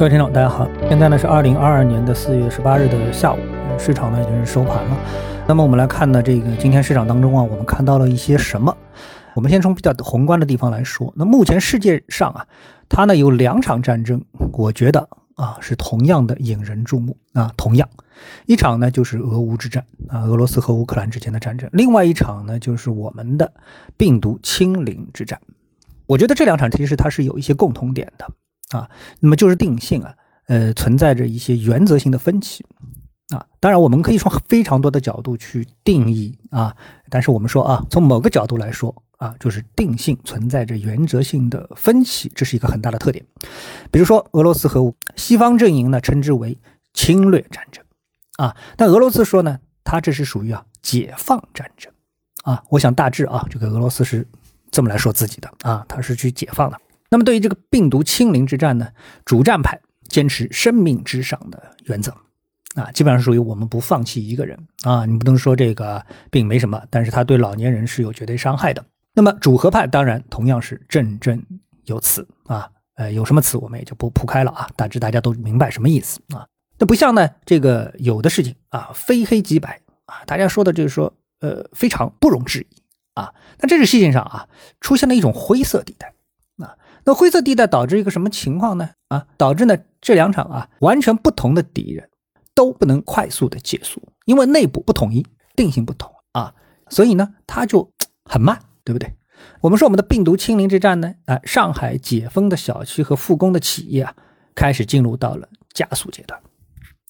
各位听众，大家好，现在呢是二零二二年的四月十八日的下午，市场呢已经是收盘了。那么我们来看呢，这个今天市场当中啊，我们看到了一些什么？我们先从比较宏观的地方来说。那目前世界上啊，它呢有两场战争，我觉得啊是同样的引人注目啊。同样，一场呢就是俄乌之战啊，俄罗斯和乌克兰之间的战争；另外一场呢就是我们的病毒清零之战。我觉得这两场其实它是有一些共同点的。啊，那么就是定性啊，呃，存在着一些原则性的分歧啊。当然，我们可以从非常多的角度去定义啊，但是我们说啊，从某个角度来说啊，就是定性存在着原则性的分歧，这是一个很大的特点。比如说，俄罗斯和西方阵营呢称之为侵略战争啊，但俄罗斯说呢，它这是属于啊解放战争啊。我想大致啊，这个俄罗斯是这么来说自己的啊，他是去解放的。那么对于这个病毒清零之战呢，主战派坚持生命之上的原则，啊，基本上属于我们不放弃一个人啊，你不能说这个病没什么，但是他对老年人是有绝对伤害的。那么主和派当然同样是振振有词啊，呃，有什么词我们也就不铺开了啊，大致大家都明白什么意思啊。那不像呢，这个有的事情啊，非黑即白啊，大家说的就是说，呃，非常不容置疑啊。那这个事情上啊，出现了一种灰色地带。灰色地带导致一个什么情况呢？啊，导致呢这两场啊完全不同的敌人都不能快速的结束，因为内部不统一，定性不同啊，所以呢它就很慢，对不对？我们说我们的病毒清零之战呢，啊，上海解封的小区和复工的企业啊，开始进入到了加速阶段。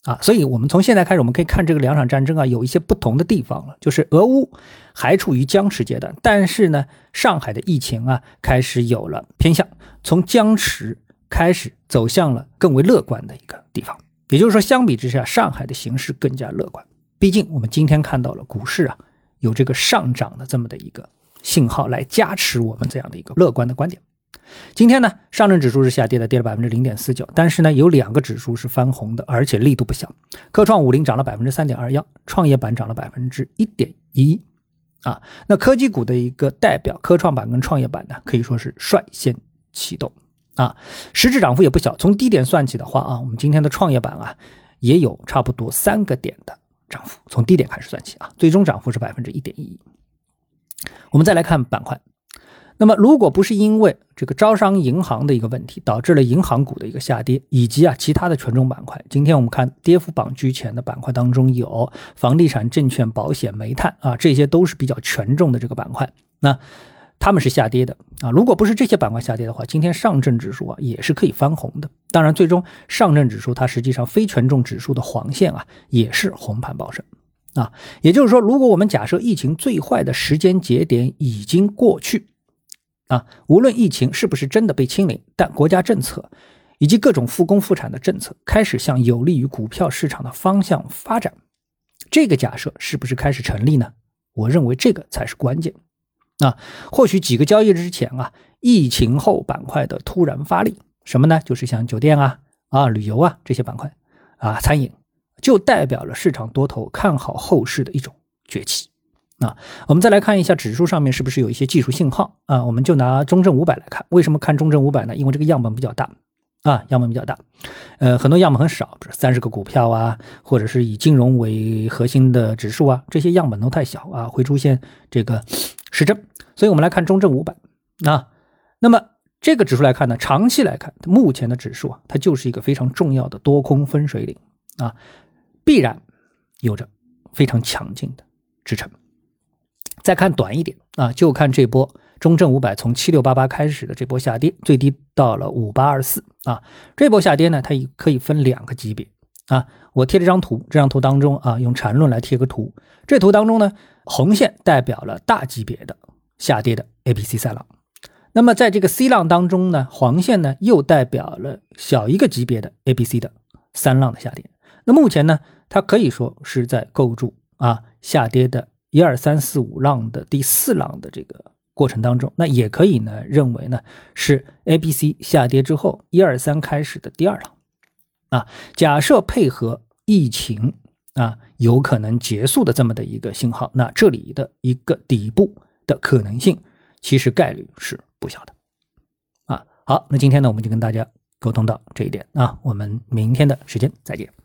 啊，所以，我们从现在开始，我们可以看这个两场战争啊，有一些不同的地方了。就是俄乌还处于僵持阶段，但是呢，上海的疫情啊，开始有了偏向，从僵持开始走向了更为乐观的一个地方。也就是说，相比之下，上海的形势更加乐观。毕竟，我们今天看到了股市啊，有这个上涨的这么的一个信号来加持我们这样的一个乐观的观点。今天呢，上证指数是下跌的，跌了百分之零点四九。但是呢，有两个指数是翻红的，而且力度不小。科创五零涨了百分之三点二幺，创业板涨了百分之一点一。啊，那科技股的一个代表，科创板跟创业板呢，可以说是率先启动。啊，实质涨幅也不小。从低点算起的话啊，我们今天的创业板啊，也有差不多三个点的涨幅。从低点开始算起啊，最终涨幅是百分之一点一。我们再来看板块。那么，如果不是因为这个招商银行的一个问题导致了银行股的一个下跌，以及啊其他的权重板块，今天我们看跌幅榜居前的板块当中有房地产、证券、保险、煤炭啊，这些都是比较权重的这个板块，那他们是下跌的啊。如果不是这些板块下跌的话，今天上证指数啊也是可以翻红的。当然，最终上证指数它实际上非权重指数的黄线啊也是红盘报升啊。也就是说，如果我们假设疫情最坏的时间节点已经过去。啊，无论疫情是不是真的被清零，但国家政策以及各种复工复产的政策开始向有利于股票市场的方向发展，这个假设是不是开始成立呢？我认为这个才是关键。啊，或许几个交易日之前啊，疫情后板块的突然发力，什么呢？就是像酒店啊、啊旅游啊这些板块，啊餐饮，就代表了市场多头看好后市的一种崛起。啊，我们再来看一下指数上面是不是有一些技术信号啊？我们就拿中证五百来看，为什么看中证五百呢？因为这个样本比较大啊，样本比较大，呃，很多样本很少，比如三十个股票啊，或者是以金融为核心的指数啊，这些样本都太小啊，会出现这个失真。所以我们来看中证五百啊，那么这个指数来看呢，长期来看，目前的指数啊，它就是一个非常重要的多空分水岭啊，必然有着非常强劲的支撑。再看短一点啊，就看这波中证五百从七六八八开始的这波下跌，最低到了五八二四啊。这波下跌呢，它可以分两个级别啊。我贴了张图，这张图当中啊，用缠论来贴个图。这图当中呢，红线代表了大级别的下跌的 A、B、C 三浪。那么在这个 C 浪当中呢，黄线呢又代表了小一个级别的 A、B、C 的三浪的下跌。那目前呢，它可以说是在构筑啊下跌的。一二三四五浪的第四浪的这个过程当中，那也可以呢认为呢是 A、B、C 下跌之后一二三开始的第二浪，啊，假设配合疫情啊有可能结束的这么的一个信号，那这里的一个底部的可能性其实概率是不小的，啊，好，那今天呢我们就跟大家沟通到这一点啊。我们明天的时间再见。